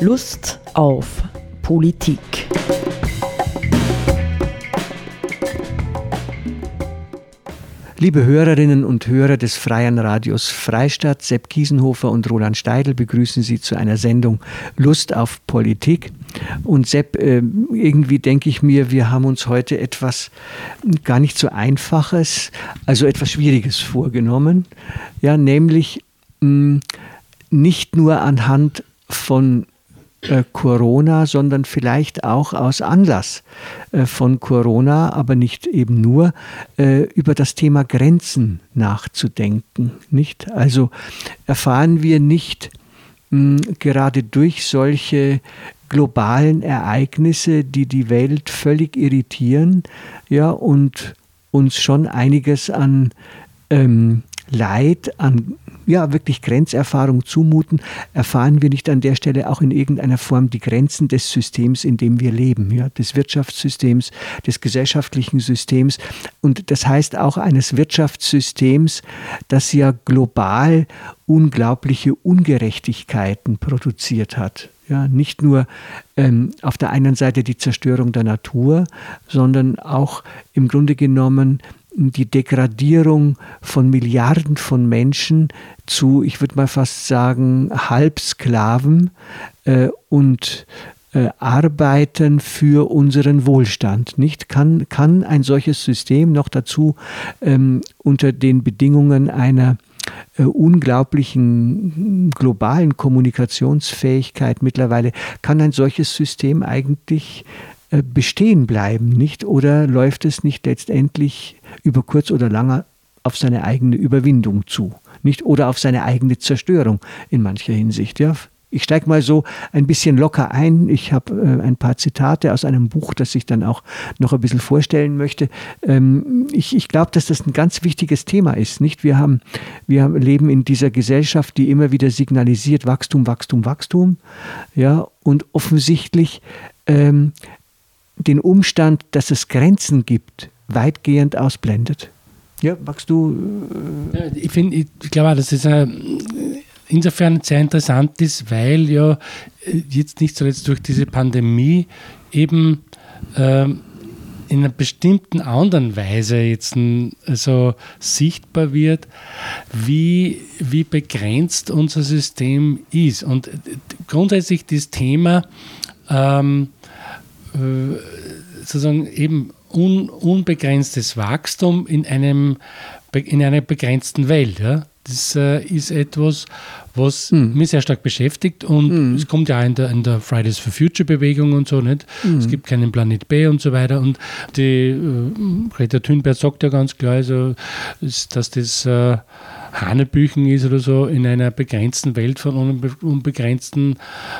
Lust auf Politik. Liebe Hörerinnen und Hörer des Freien Radios Freistadt, Sepp Kiesenhofer und Roland Steidl begrüßen Sie zu einer Sendung Lust auf Politik. Und Sepp, äh, irgendwie denke ich mir, wir haben uns heute etwas gar nicht so Einfaches, also etwas Schwieriges vorgenommen. Ja, nämlich mh, nicht nur anhand von äh, Corona, sondern vielleicht auch aus Anlass äh, von Corona, aber nicht eben nur, äh, über das Thema Grenzen nachzudenken. Nicht? Also erfahren wir nicht mh, gerade durch solche globalen Ereignisse, die die Welt völlig irritieren, ja, und uns schon einiges an ähm, Leid, an ja, wirklich Grenzerfahrung zumuten, erfahren wir nicht an der Stelle auch in irgendeiner Form die Grenzen des Systems, in dem wir leben, ja, des Wirtschaftssystems, des gesellschaftlichen Systems und das heißt auch eines Wirtschaftssystems, das ja global unglaubliche Ungerechtigkeiten produziert hat. Ja, nicht nur ähm, auf der einen Seite die Zerstörung der Natur, sondern auch im Grunde genommen die Degradierung von Milliarden von Menschen zu, ich würde mal fast sagen, Halbsklaven äh, und äh, arbeiten für unseren Wohlstand. Nicht kann, kann ein solches System noch dazu ähm, unter den Bedingungen einer äh, unglaublichen globalen Kommunikationsfähigkeit mittlerweile, kann ein solches System eigentlich bestehen bleiben, nicht? Oder läuft es nicht letztendlich über kurz oder lang auf seine eigene Überwindung zu, nicht? Oder auf seine eigene Zerstörung in mancher Hinsicht, ja? Ich steige mal so ein bisschen locker ein. Ich habe äh, ein paar Zitate aus einem Buch, das ich dann auch noch ein bisschen vorstellen möchte. Ähm, ich ich glaube, dass das ein ganz wichtiges Thema ist. Nicht? Wir, haben, wir haben, leben in dieser Gesellschaft, die immer wieder signalisiert Wachstum, Wachstum, Wachstum. Ja? Und offensichtlich ähm, den Umstand, dass es Grenzen gibt, weitgehend ausblendet. Ja, magst du? Äh ja, ich finde, ich glaube, dass es äh, insofern sehr interessant ist, weil ja äh, jetzt nicht zuletzt durch diese Pandemie eben äh, in einer bestimmten anderen Weise jetzt also sichtbar wird, wie, wie begrenzt unser System ist. Und grundsätzlich das Thema ähm, äh, sozusagen eben un, unbegrenztes Wachstum in, einem, in einer begrenzten Welt. Ja? Das äh, ist etwas, was mhm. mich sehr stark beschäftigt und mhm. es kommt ja auch in der, in der Fridays for Future Bewegung und so nicht. Mhm. Es gibt keinen Planet B und so weiter und die äh, Greta Thunberg sagt ja ganz klar, also, dass das äh, Hanebüchen ist oder so, in einer begrenzten Welt von unbe unbegrenzten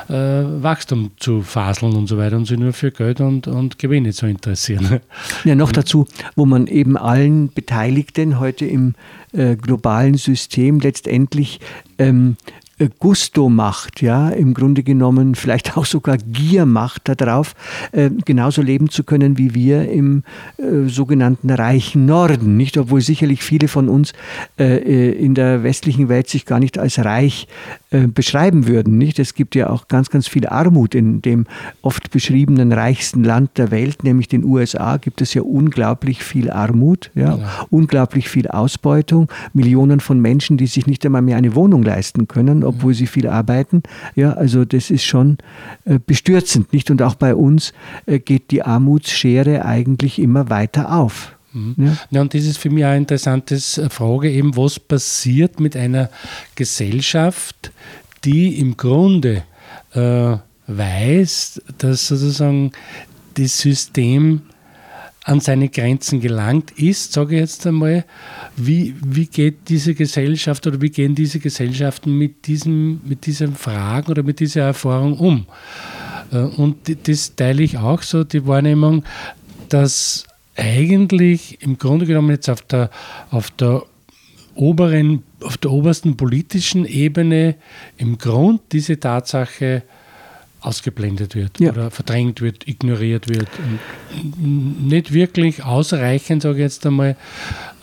äh, Wachstum zu faseln und so weiter und sich nur für Geld und, und Gewinne zu interessieren. Ja, noch dazu, wo man eben allen Beteiligten heute im äh, globalen System letztendlich ähm, äh, Gusto macht, ja, im Grunde genommen vielleicht auch sogar Gier macht darauf, äh, genauso leben zu können wie wir im äh, sogenannten reichen Norden, nicht? Obwohl sicherlich viele von uns äh, äh in der westlichen Welt sich gar nicht als reich äh, beschreiben würden, nicht? Es gibt ja auch ganz, ganz viel Armut in dem oft beschriebenen reichsten Land der Welt, nämlich den USA, gibt es ja unglaublich viel Armut, ja, ja. unglaublich viel Ausbeutung, Millionen von Menschen, die sich nicht einmal mehr eine Wohnung leisten können obwohl sie viel arbeiten. Ja, also das ist schon äh, bestürzend, nicht? Und auch bei uns äh, geht die Armutsschere eigentlich immer weiter auf. Mhm. Ja. ja. und das ist für mich eine interessante äh, Frage, eben was passiert mit einer Gesellschaft, die im Grunde äh, weiß, dass sozusagen das System an seine Grenzen gelangt ist, sage ich jetzt einmal, wie, wie geht diese Gesellschaft oder wie gehen diese Gesellschaften mit, diesem, mit diesen Fragen oder mit dieser Erfahrung um? Äh, und das teile ich auch so, die Wahrnehmung, dass eigentlich im Grunde genommen jetzt auf der, auf der oberen, auf der obersten politischen Ebene im Grund diese Tatsache ausgeblendet wird ja. oder verdrängt wird, ignoriert wird. Und nicht wirklich ausreichend, sage ich jetzt einmal,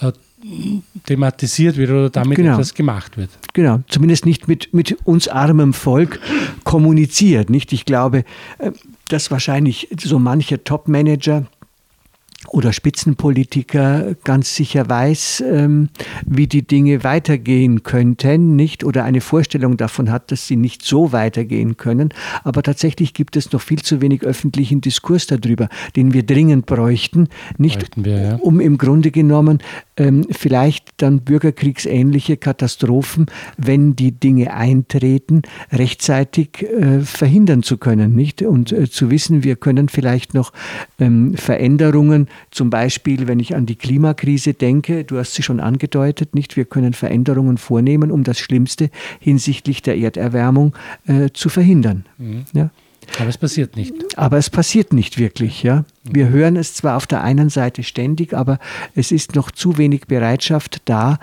äh, thematisiert wird oder damit genau. etwas gemacht wird. Genau, zumindest nicht mit, mit uns armem Volk kommuniziert. Nicht? Ich glaube, äh, dass wahrscheinlich so mancher Top-Manager oder Spitzenpolitiker ganz sicher weiß, ähm, wie die Dinge weitergehen könnten, nicht oder eine Vorstellung davon hat, dass sie nicht so weitergehen können. Aber tatsächlich gibt es noch viel zu wenig öffentlichen Diskurs darüber, den wir dringend bräuchten, nicht wir, ja. um im Grunde genommen ähm, vielleicht dann bürgerkriegsähnliche Katastrophen, wenn die Dinge eintreten, rechtzeitig äh, verhindern zu können, nicht und äh, zu wissen, wir können vielleicht noch ähm, Veränderungen zum Beispiel, wenn ich an die Klimakrise denke, du hast sie schon angedeutet, nicht? Wir können Veränderungen vornehmen, um das Schlimmste hinsichtlich der Erderwärmung äh, zu verhindern. Mhm. Ja? Aber es passiert nicht. Aber es passiert nicht wirklich, ja. Wir hören es zwar auf der einen Seite ständig, aber es ist noch zu wenig Bereitschaft da,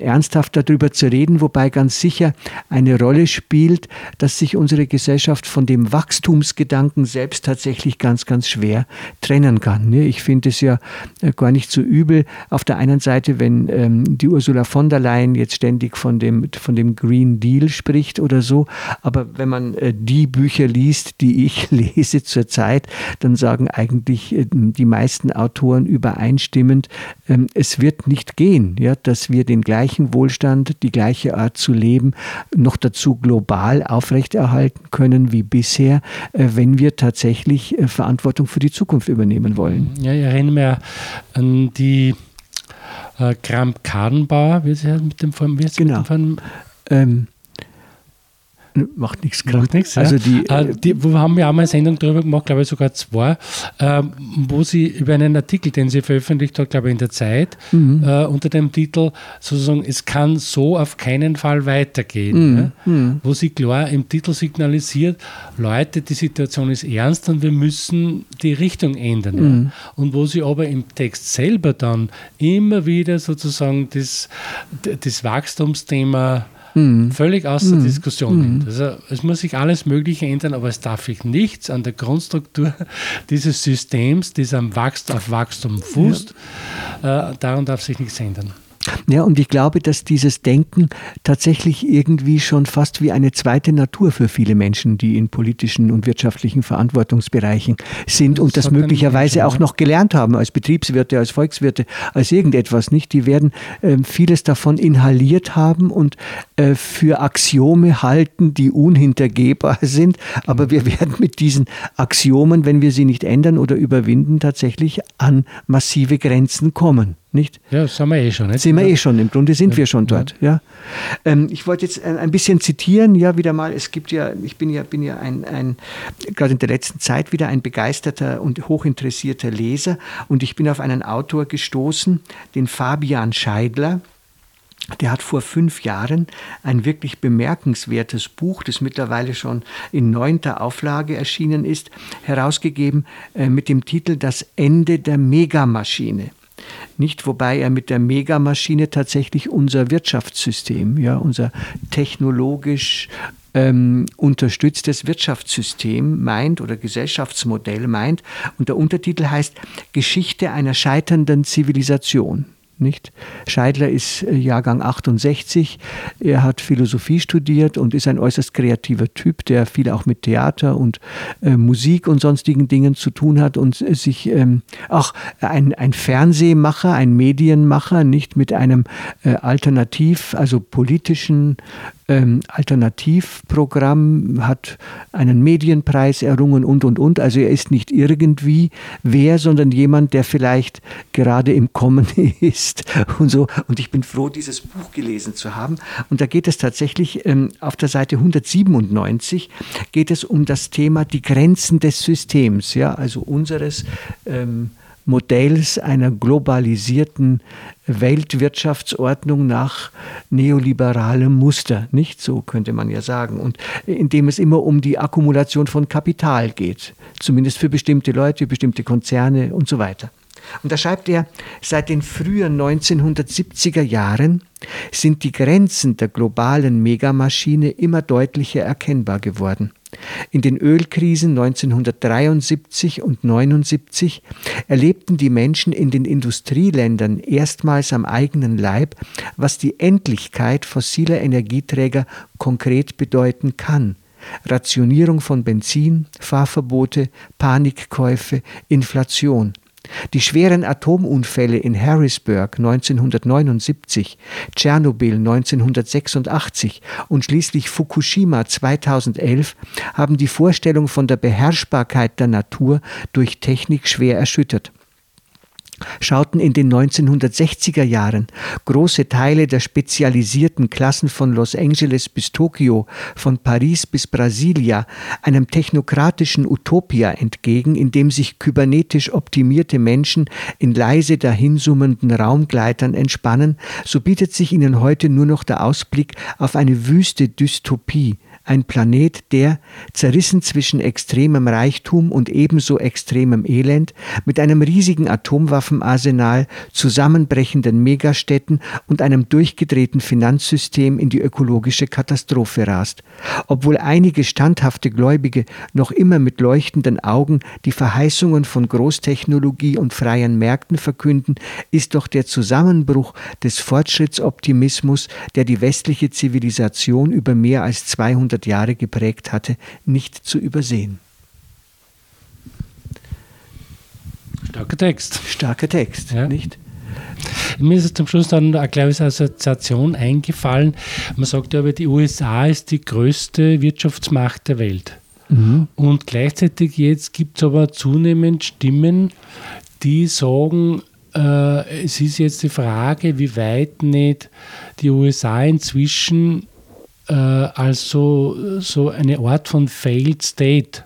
ernsthaft darüber zu reden, wobei ganz sicher eine Rolle spielt, dass sich unsere Gesellschaft von dem Wachstumsgedanken selbst tatsächlich ganz, ganz schwer trennen kann. Ne? Ich finde es ja äh, gar nicht so übel. Auf der einen Seite, wenn ähm, die Ursula von der Leyen jetzt ständig von dem, von dem Green Deal spricht oder so, aber wenn man äh, die Bücher liest, die ich lese zurzeit, dann sagen eigentlich äh, die meisten Autoren übereinstimmend, ähm, es wird nicht gehen, ja, dass wir den gleichen Wohlstand, die gleiche Art zu leben, noch dazu global aufrechterhalten können wie bisher, äh, wenn wir tatsächlich äh, Verantwortung für die Zukunft übernehmen wollen. Ja, ich erinnere mich an die äh, Kramp-Karrenbauer, wie sie mit dem wie genau. mit dem ähm, Macht nichts Macht nichts. Also die, äh, die, wo haben wir auch mal eine Sendung darüber gemacht, glaube ich sogar zwei, äh, wo sie über einen Artikel, den sie veröffentlicht hat, glaube ich in der Zeit, mhm. äh, unter dem Titel sozusagen, es kann so auf keinen Fall weitergehen, mhm. Ja, mhm. wo sie klar im Titel signalisiert, Leute, die Situation ist ernst und wir müssen die Richtung ändern. Ja. Mhm. Und wo sie aber im Text selber dann immer wieder sozusagen das, das Wachstumsthema mhm. völlig außer mhm. Diskussion mhm. Also es muss sich alles Mögliche ändern, aber es darf sich nichts an der Grundstruktur dieses Systems, das am Wachstum, auf Wachstum fußt, ja. äh, daran darf sich nichts ändern. Ja, und ich glaube, dass dieses Denken tatsächlich irgendwie schon fast wie eine zweite Natur für viele Menschen, die in politischen und wirtschaftlichen Verantwortungsbereichen sind das und das möglicherweise Menschen, auch noch gelernt haben als Betriebswirte, als Volkswirte, als irgendetwas nicht. Die werden äh, vieles davon inhaliert haben und äh, für Axiome halten, die unhintergehbar sind. Aber wir werden mit diesen Axiomen, wenn wir sie nicht ändern oder überwinden, tatsächlich an massive Grenzen kommen. Nicht? Ja, das sind wir eh schon. Nicht? Sind wir eh schon, im Grunde sind ja. wir schon dort. Ja. Ähm, ich wollte jetzt ein, ein, bisschen zitieren, ja, wieder mal, es gibt ja, ich bin ja, bin ja ein, ein gerade in der letzten Zeit wieder ein begeisterter und hochinteressierter Leser und ich bin auf einen Autor gestoßen, den Fabian Scheidler. Der hat vor fünf Jahren ein wirklich bemerkenswertes Buch, das mittlerweile schon in neunter Auflage erschienen ist, herausgegeben äh, mit dem Titel Das Ende der Megamaschine. Nicht, wobei er mit der Megamaschine tatsächlich unser Wirtschaftssystem, ja, unser technologisch ähm, unterstütztes Wirtschaftssystem meint oder Gesellschaftsmodell meint. Und der Untertitel heißt Geschichte einer scheiternden Zivilisation nicht? Scheidler ist äh, Jahrgang 68. Er hat Philosophie studiert und ist ein äußerst kreativer Typ, der viel auch mit Theater und äh, Musik und sonstigen Dingen zu tun hat und äh, sich ähm, auch ein, ein Fernsehmacher, ein Medienmacher, nicht mit einem äh, alternativ, also politischen ähm, Alternativprogramm, hat einen Medienpreis errungen und, und, und. Also er ist nicht irgendwie wer, sondern jemand, der vielleicht gerade im Kommen ist und so. Und ich bin froh, dieses Buch gelesen zu haben. Und da geht es tatsächlich ähm, auf der Seite 197 geht es um das Thema die Grenzen des Systems, ja, also unseres ähm, Modells einer globalisierten Weltwirtschaftsordnung nach neoliberalem Muster, nicht so könnte man ja sagen, und indem es immer um die Akkumulation von Kapital geht, zumindest für bestimmte Leute, bestimmte Konzerne und so weiter. Und da schreibt er, seit den frühen 1970er Jahren sind die Grenzen der globalen Megamaschine immer deutlicher erkennbar geworden. In den Ölkrisen 1973 und 1979 erlebten die Menschen in den Industrieländern erstmals am eigenen Leib, was die Endlichkeit fossiler Energieträger konkret bedeuten kann. Rationierung von Benzin, Fahrverbote, Panikkäufe, Inflation. Die schweren Atomunfälle in Harrisburg 1979, Tschernobyl 1986 und schließlich Fukushima 2011 haben die Vorstellung von der Beherrschbarkeit der Natur durch Technik schwer erschüttert schauten in den 1960er Jahren große Teile der spezialisierten Klassen von Los Angeles bis Tokio, von Paris bis Brasilia einem technokratischen Utopia entgegen, in dem sich kybernetisch optimierte Menschen in leise dahinsummenden Raumgleitern entspannen, so bietet sich ihnen heute nur noch der Ausblick auf eine wüste Dystopie, ein Planet, der, zerrissen zwischen extremem Reichtum und ebenso extremem Elend, mit einem riesigen Atomwaffenarsenal, zusammenbrechenden Megastädten und einem durchgedrehten Finanzsystem in die ökologische Katastrophe rast. Obwohl einige standhafte Gläubige noch immer mit leuchtenden Augen die Verheißungen von Großtechnologie und freien Märkten verkünden, ist doch der Zusammenbruch des Fortschrittsoptimismus, der die westliche Zivilisation über mehr als 200 200 Jahre geprägt hatte, nicht zu übersehen. Starker Text. Starker Text, ja. nicht? Mir ist zum Schluss dann eine kleine Assoziation eingefallen. Man sagt ja, aber die USA ist die größte Wirtschaftsmacht der Welt. Mhm. Und gleichzeitig jetzt gibt es aber zunehmend Stimmen, die sagen, äh, es ist jetzt die Frage, wie weit nicht die USA inzwischen äh, als so, so eine Art von Failed State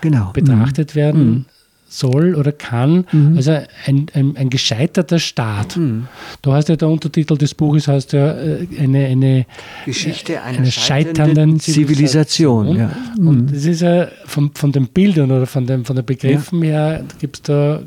genau. betrachtet mhm. werden mhm. soll oder kann. Mhm. Also ein, ein, ein, gescheiterter Staat. Mhm. Da heißt ja der Untertitel des Buches heißt ja äh, eine, eine Geschichte einer, einer scheiternden Zivilisation. Zivilisation. Ja. Und mhm. das ist ja von, von den Bildern oder von, dem, von den Begriffen ja. her gibt es da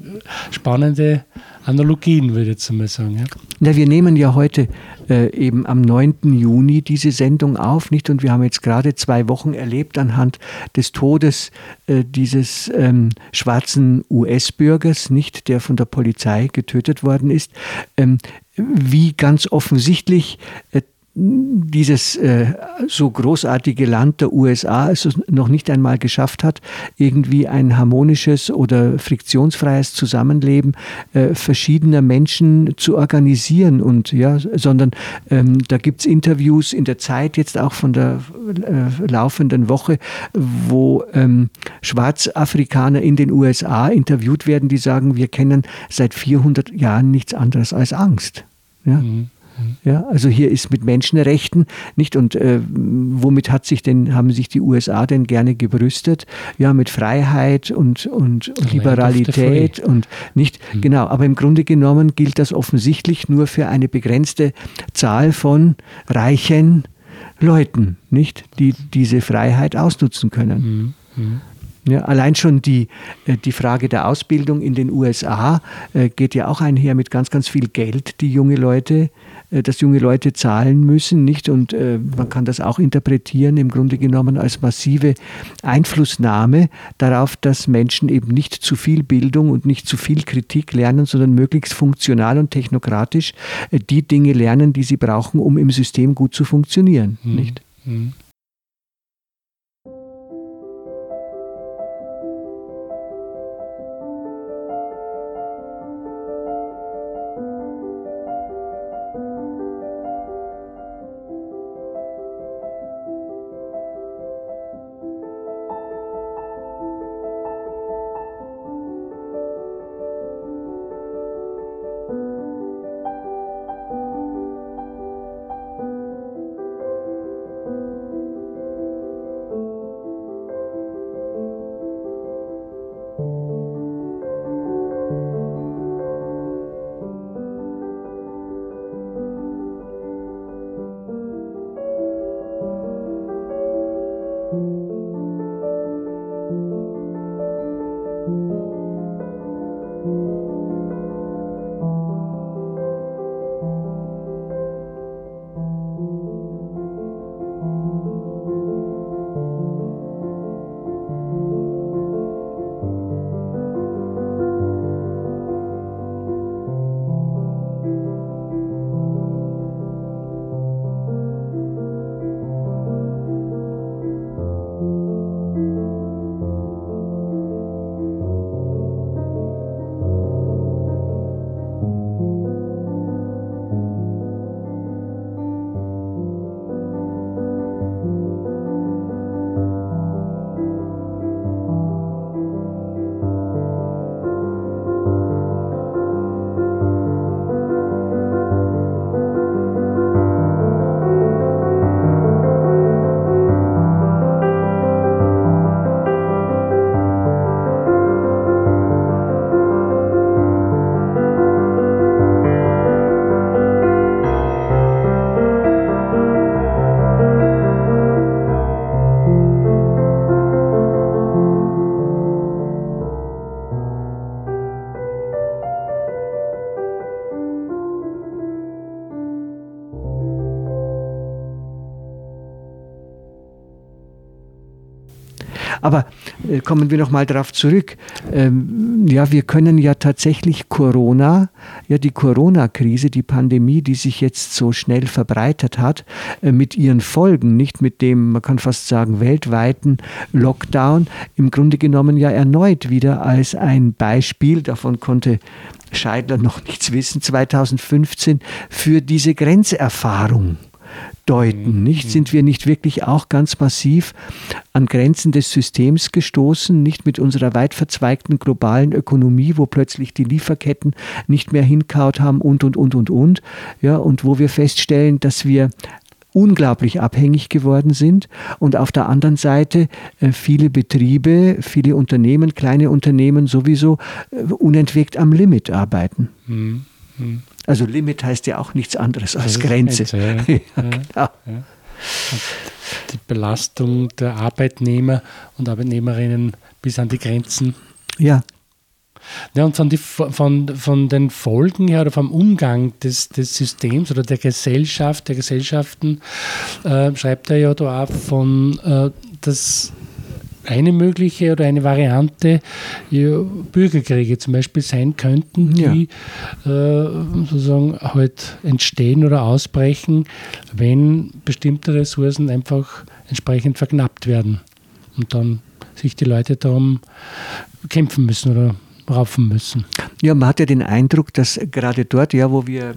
spannende Analogien, würde ich jetzt mal sagen. Ja. Na, wir nehmen ja heute äh, eben am 9. Juni diese Sendung auf, nicht? Und wir haben jetzt gerade zwei Wochen erlebt anhand des Todes äh, dieses ähm, schwarzen US-Bürgers, nicht, der von der Polizei getötet worden ist, ähm, wie ganz offensichtlich äh, dieses äh, so großartige Land der USA es noch nicht einmal geschafft hat, irgendwie ein harmonisches oder friktionsfreies Zusammenleben äh, verschiedener Menschen zu organisieren und ja, sondern ähm, da gibt es Interviews in der Zeit jetzt auch von der äh, laufenden Woche, wo ähm, Schwarzafrikaner in den USA interviewt werden, die sagen, wir kennen seit 400 Jahren nichts anderes als Angst. Ja? Mhm. Ja, also hier ist mit Menschenrechten nicht und äh, womit hat sich denn haben sich die USA denn gerne gebrüstet? Ja, mit Freiheit und und, und Liberalität und nicht mhm. genau. Aber im Grunde genommen gilt das offensichtlich nur für eine begrenzte Zahl von reichen Leuten, nicht, die diese Freiheit ausnutzen können. Mhm. Mhm. Ja, allein schon die, äh, die Frage der Ausbildung in den USA äh, geht ja auch einher mit ganz, ganz viel Geld, die junge Leute äh, dass junge Leute zahlen müssen, nicht? Und man kann das auch interpretieren, im Grunde genommen als massive Einflussnahme darauf, dass Menschen eben nicht zu viel Bildung und nicht zu viel Kritik lernen, sondern möglichst funktional und technokratisch die Dinge lernen, die sie brauchen, um im System gut zu funktionieren, mhm. nicht? Mhm. kommen wir nochmal darauf zurück. Ähm, ja, wir können ja tatsächlich Corona, ja, die Corona-Krise, die Pandemie, die sich jetzt so schnell verbreitet hat, äh, mit ihren Folgen, nicht mit dem, man kann fast sagen, weltweiten Lockdown, im Grunde genommen ja erneut wieder als ein Beispiel, davon konnte Scheidler noch nichts wissen, 2015 für diese Grenzerfahrung deuten. Mhm. Nicht? Sind wir nicht wirklich auch ganz massiv an Grenzen des Systems gestoßen, nicht mit unserer weit verzweigten globalen Ökonomie, wo plötzlich die Lieferketten nicht mehr hinkaut haben und, und, und, und, und. Ja, und wo wir feststellen, dass wir unglaublich abhängig geworden sind und auf der anderen Seite äh, viele Betriebe, viele Unternehmen, kleine Unternehmen sowieso äh, unentwegt am Limit arbeiten. Mhm. Also Limit heißt ja auch nichts anderes als Grenze. Grenze ja. ja, ja. Die Belastung der Arbeitnehmer und Arbeitnehmerinnen bis an die Grenzen. Ja. Ja, und von, die, von, von den Folgen her oder vom Umgang des, des Systems oder der Gesellschaft, der Gesellschaften, äh, schreibt er ja da auch von, äh, dass eine mögliche oder eine Variante ja, Bürgerkriege zum Beispiel sein könnten, die ja. äh, sozusagen halt entstehen oder ausbrechen, wenn bestimmte Ressourcen einfach entsprechend verknappt werden und dann sich die Leute darum kämpfen müssen oder raufen müssen. Ja, man hat ja den Eindruck, dass gerade dort, ja, wo wir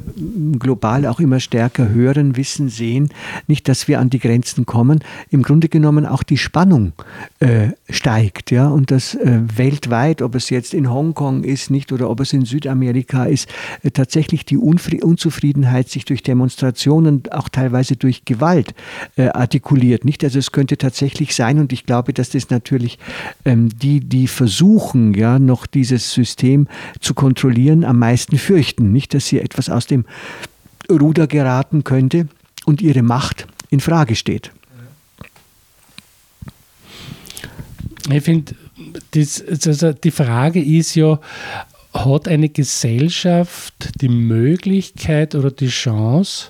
global auch immer stärker hören, wissen, sehen, nicht, dass wir an die Grenzen kommen, im Grunde genommen auch die Spannung äh, steigt, ja, und dass äh, weltweit, ob es jetzt in Hongkong ist, nicht, oder ob es in Südamerika ist, äh, tatsächlich die Unfri Unzufriedenheit sich durch Demonstrationen, auch teilweise durch Gewalt äh, artikuliert, nicht? Also es könnte tatsächlich sein, und ich glaube, dass das natürlich ähm, die, die versuchen, ja, noch dieses dieses System zu kontrollieren, am meisten fürchten. Nicht, dass hier etwas aus dem Ruder geraten könnte und ihre Macht in Frage steht. Ich finde, also die Frage ist ja, hat eine Gesellschaft die Möglichkeit oder die Chance,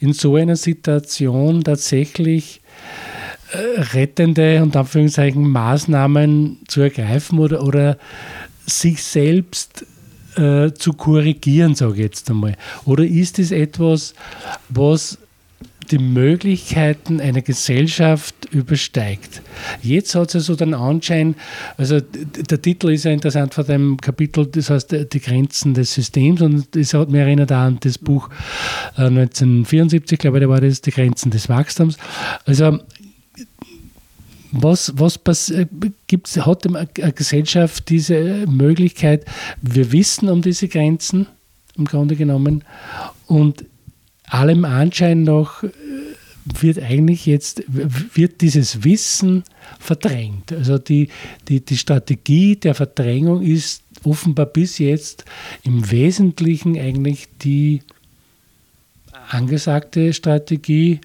in so einer Situation tatsächlich äh, rettende und Anführungszeichen Maßnahmen zu ergreifen oder, oder sich selbst äh, zu korrigieren, sage ich jetzt einmal? Oder ist es etwas, was die Möglichkeiten einer Gesellschaft übersteigt. Jetzt hat es also den Anschein, also der Titel ist ja interessant von dem Kapitel, das heißt die Grenzen des Systems und es hat mich erinnert an das Buch 1974, äh, glaube ich, da war das die Grenzen des Wachstums. Also was, was äh, gibt's, hat eine Gesellschaft diese Möglichkeit? Wir wissen um diese Grenzen im Grunde genommen und allem Anschein nach äh, wird eigentlich jetzt wird dieses Wissen verdrängt. Also die, die, die Strategie der Verdrängung ist offenbar bis jetzt im Wesentlichen eigentlich die angesagte Strategie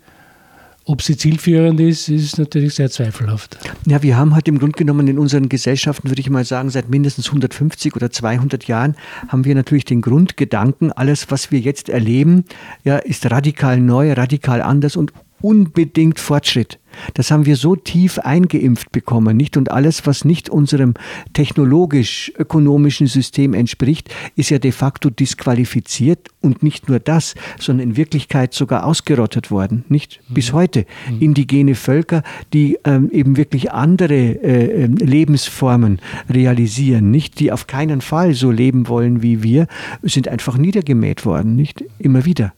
ob sie zielführend ist, ist natürlich sehr zweifelhaft. Ja, wir haben halt im Grunde genommen in unseren Gesellschaften, würde ich mal sagen, seit mindestens 150 oder 200 Jahren haben wir natürlich den Grundgedanken, alles, was wir jetzt erleben, ja, ist radikal neu, radikal anders und unbedingt Fortschritt. Das haben wir so tief eingeimpft bekommen, nicht? Und alles, was nicht unserem technologisch-ökonomischen System entspricht, ist ja de facto disqualifiziert und nicht nur das, sondern in Wirklichkeit sogar ausgerottet worden, nicht? Mhm. Bis heute. Mhm. Indigene Völker, die ähm, eben wirklich andere äh, ähm, Lebensformen realisieren, nicht? Die auf keinen Fall so leben wollen wie wir, sind einfach niedergemäht worden, nicht? Immer wieder.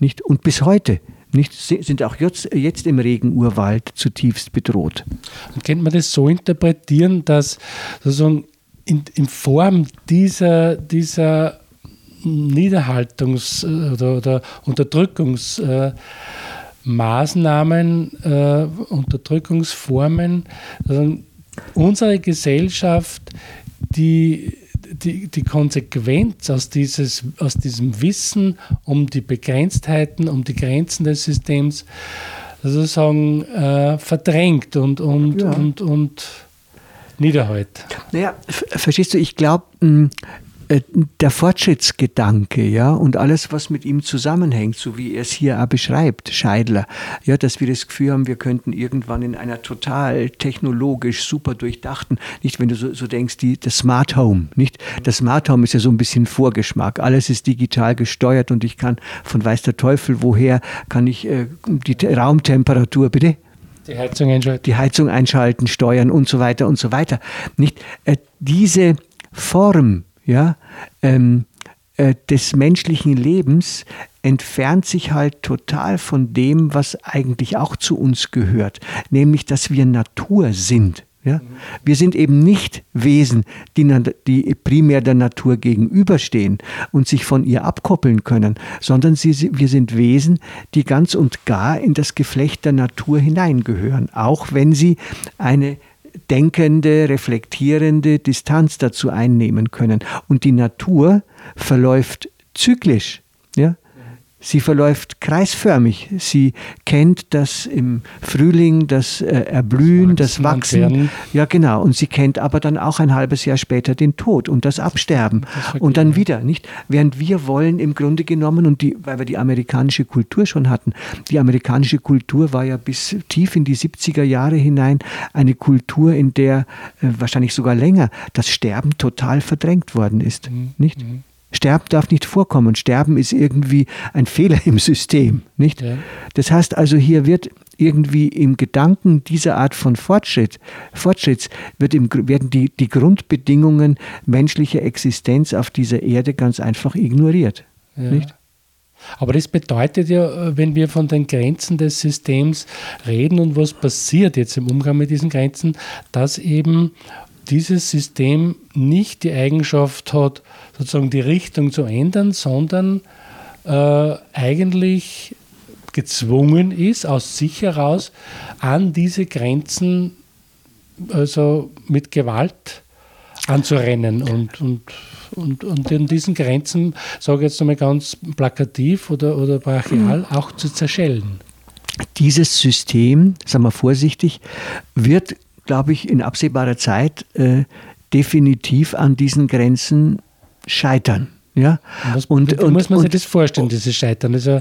Nicht? Und bis heute nicht, sind auch jetzt, jetzt im Regenurwald zutiefst bedroht. Könnte man das so interpretieren, dass sozusagen in, in Form dieser, dieser Niederhaltungs- oder, oder Unterdrückungsmaßnahmen, äh, Unterdrückungsformen, also unsere Gesellschaft die die, die Konsequenz aus, dieses, aus diesem Wissen um die Begrenztheiten, um die Grenzen des Systems sozusagen äh, verdrängt und, und, ja. und, und niederhält. Naja, verstehst du, ich glaube, hm, der Fortschrittsgedanke, ja, und alles, was mit ihm zusammenhängt, so wie er es hier auch beschreibt, Scheidler, ja, dass wir das Gefühl haben, wir könnten irgendwann in einer total technologisch super durchdachten, nicht, wenn du so, so denkst, die, das Smart Home, nicht? Das Smart Home ist ja so ein bisschen Vorgeschmack. Alles ist digital gesteuert und ich kann von weiß der Teufel woher, kann ich äh, die Raumtemperatur, bitte? Die Heizung einschalten. Die Heizung einschalten, steuern und so weiter und so weiter. Nicht? Äh, diese Form ja, ähm, äh, des menschlichen Lebens entfernt sich halt total von dem, was eigentlich auch zu uns gehört, nämlich dass wir Natur sind. Ja? Wir sind eben nicht Wesen, die, die, primär der Natur gegenüberstehen und sich von ihr abkoppeln können, sondern sie, wir sind Wesen, die ganz und gar in das Geflecht der Natur hineingehören, auch wenn sie eine denkende, reflektierende Distanz dazu einnehmen können. Und die Natur verläuft zyklisch. Ja? Sie verläuft kreisförmig. Sie kennt das im Frühling, das äh, Erblühen, das Wachsen. Wachsen. Ja, genau. Und sie kennt aber dann auch ein halbes Jahr später den Tod und das Absterben. Das und dann wieder, nicht? Während wir wollen im Grunde genommen, und die, weil wir die amerikanische Kultur schon hatten, die amerikanische Kultur war ja bis tief in die 70er Jahre hinein eine Kultur, in der äh, wahrscheinlich sogar länger das Sterben total verdrängt worden ist. Mhm. Nicht? Mhm. Sterben darf nicht vorkommen. Sterben ist irgendwie ein Fehler im System, nicht? Ja. Das heißt also, hier wird irgendwie im Gedanken dieser Art von Fortschritt, Fortschritts wird im, werden die, die Grundbedingungen menschlicher Existenz auf dieser Erde ganz einfach ignoriert, ja. nicht? Aber das bedeutet ja, wenn wir von den Grenzen des Systems reden und was passiert jetzt im Umgang mit diesen Grenzen, dass eben dieses System nicht die Eigenschaft hat, sozusagen die Richtung zu ändern, sondern äh, eigentlich gezwungen ist, aus sich heraus an diese Grenzen also mit Gewalt anzurennen und, und, und, und in diesen Grenzen, sage ich jetzt nochmal ganz plakativ oder, oder brachial, auch zu zerschellen. Dieses System, sagen wir vorsichtig, wird glaube ich, in absehbarer Zeit äh, definitiv an diesen Grenzen scheitern. Ja? Was, und, und, muss man sich und, das vorstellen, dieses Scheitern? Also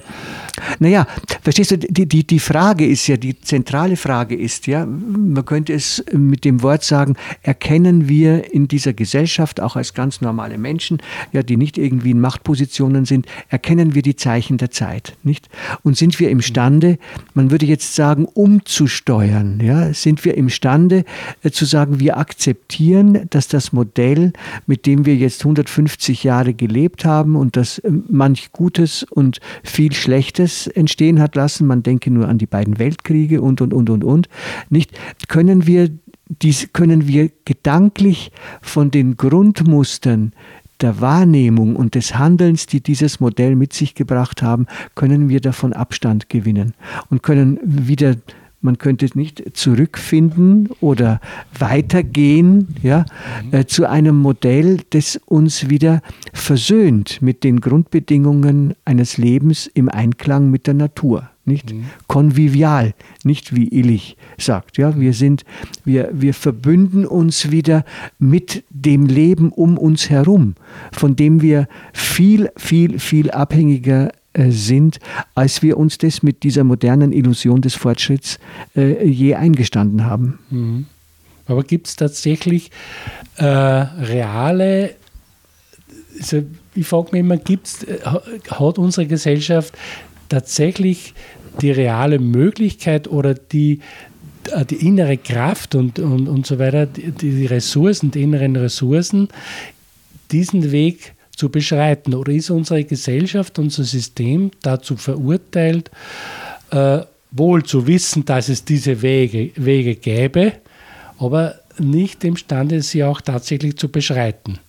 naja, verstehst du, die, die, die Frage ist ja, die zentrale Frage ist ja, man könnte es mit dem Wort sagen, erkennen wir in dieser Gesellschaft, auch als ganz normale Menschen, ja, die nicht irgendwie in Machtpositionen sind, erkennen wir die Zeichen der Zeit, nicht? Und sind wir imstande, man würde jetzt sagen, umzusteuern, ja? Sind wir imstande äh, zu sagen, wir akzeptieren, dass das Modell, mit dem wir jetzt 150 Jahre gelebt erlebt haben und das äh, manch Gutes und viel Schlechtes entstehen hat lassen, man denke nur an die beiden Weltkriege und, und, und, und, und, nicht, können wir, dies, können wir gedanklich von den Grundmustern der Wahrnehmung und des Handelns, die dieses Modell mit sich gebracht haben, können wir davon Abstand gewinnen und können wieder man könnte nicht zurückfinden oder weitergehen ja, mhm. äh, zu einem Modell, das uns wieder versöhnt mit den Grundbedingungen eines Lebens im Einklang mit der Natur. Nicht mhm. konvivial, nicht wie Illich sagt. Ja, wir sind, wir, wir verbünden uns wieder mit dem Leben um uns herum, von dem wir viel, viel, viel abhängiger sind, als wir uns das mit dieser modernen Illusion des Fortschritts äh, je eingestanden haben. Mhm. Aber gibt es tatsächlich äh, reale, also ich frage mich immer, gibt's, äh, hat unsere Gesellschaft tatsächlich die reale Möglichkeit oder die, äh, die innere Kraft und, und, und so weiter, die, die Ressourcen, die inneren Ressourcen, diesen Weg zu beschreiten? Oder ist unsere Gesellschaft, unser System dazu verurteilt, äh, wohl zu wissen, dass es diese Wege, Wege gäbe, aber nicht imstande, sie auch tatsächlich zu beschreiten?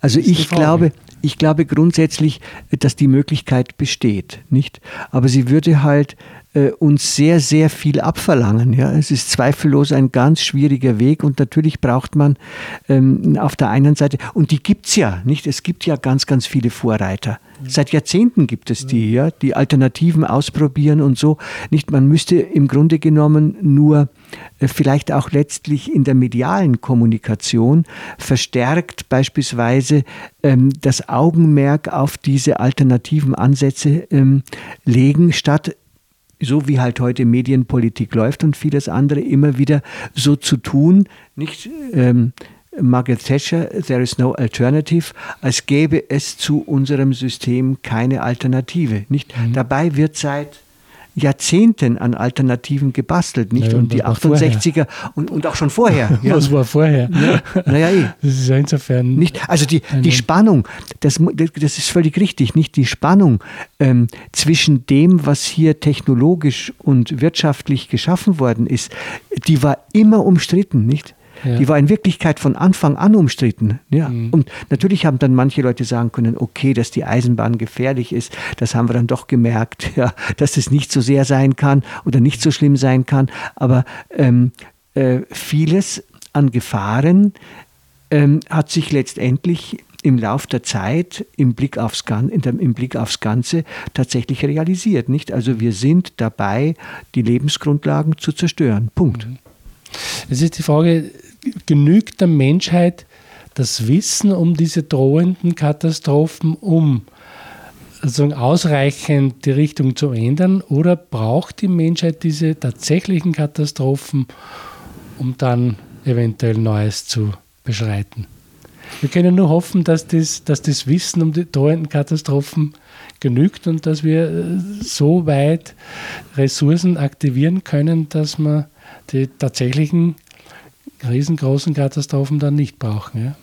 Also ich glaube, ich glaube grundsätzlich, dass die Möglichkeit besteht, nicht? Aber sie würde halt äh, uns sehr, sehr viel abverlangen. Ja? Es ist zweifellos ein ganz schwieriger Weg und natürlich braucht man ähm, auf der einen Seite, und die gibt es ja, nicht? Es gibt ja ganz, ganz viele Vorreiter. Seit Jahrzehnten gibt es die, ja, die Alternativen ausprobieren und so. Nicht, man müsste im Grunde genommen nur äh, vielleicht auch letztlich in der medialen Kommunikation verstärkt beispielsweise ähm, das Augenmerk auf diese alternativen Ansätze ähm, legen, statt so wie halt heute Medienpolitik läuft und vieles andere immer wieder so zu tun, nicht ähm, Margaret Thatcher, There is no alternative, als gäbe es zu unserem System keine Alternative. Nicht? Mhm. Dabei wird seit Jahrzehnten an Alternativen gebastelt, nicht? Ja, und, die 68er und, und auch schon vorher. Ja. Was war vorher? Ja. Naja, eh. Das ist insofern. Nicht? Also die, die Spannung, das, das ist völlig richtig, nicht? Die Spannung ähm, zwischen dem, was hier technologisch und wirtschaftlich geschaffen worden ist, die war immer umstritten, nicht? Ja. Die war in Wirklichkeit von Anfang an umstritten. Ja. Mhm. Und natürlich haben dann manche Leute sagen können, okay, dass die Eisenbahn gefährlich ist, das haben wir dann doch gemerkt, ja, dass es nicht so sehr sein kann oder nicht so schlimm sein kann. Aber ähm, äh, vieles an Gefahren ähm, hat sich letztendlich im Lauf der Zeit im Blick, aufs, im Blick aufs Ganze tatsächlich realisiert. Nicht? Also wir sind dabei, die Lebensgrundlagen zu zerstören. Punkt. Mhm. Es ist die Frage, genügt der Menschheit das Wissen um diese drohenden Katastrophen, um sozusagen ausreichend die Richtung zu ändern, oder braucht die Menschheit diese tatsächlichen Katastrophen, um dann eventuell Neues zu beschreiten? Wir können nur hoffen, dass das, dass das Wissen um die drohenden Katastrophen genügt und dass wir äh, so weit Ressourcen aktivieren können, dass wir die tatsächlichen riesengroßen Katastrophen dann nicht brauchen. Ja?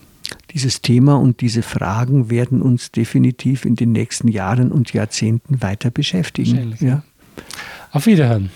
Dieses Thema und diese Fragen werden uns definitiv in den nächsten Jahren und Jahrzehnten weiter beschäftigen. Ja. Auf Wiederhören.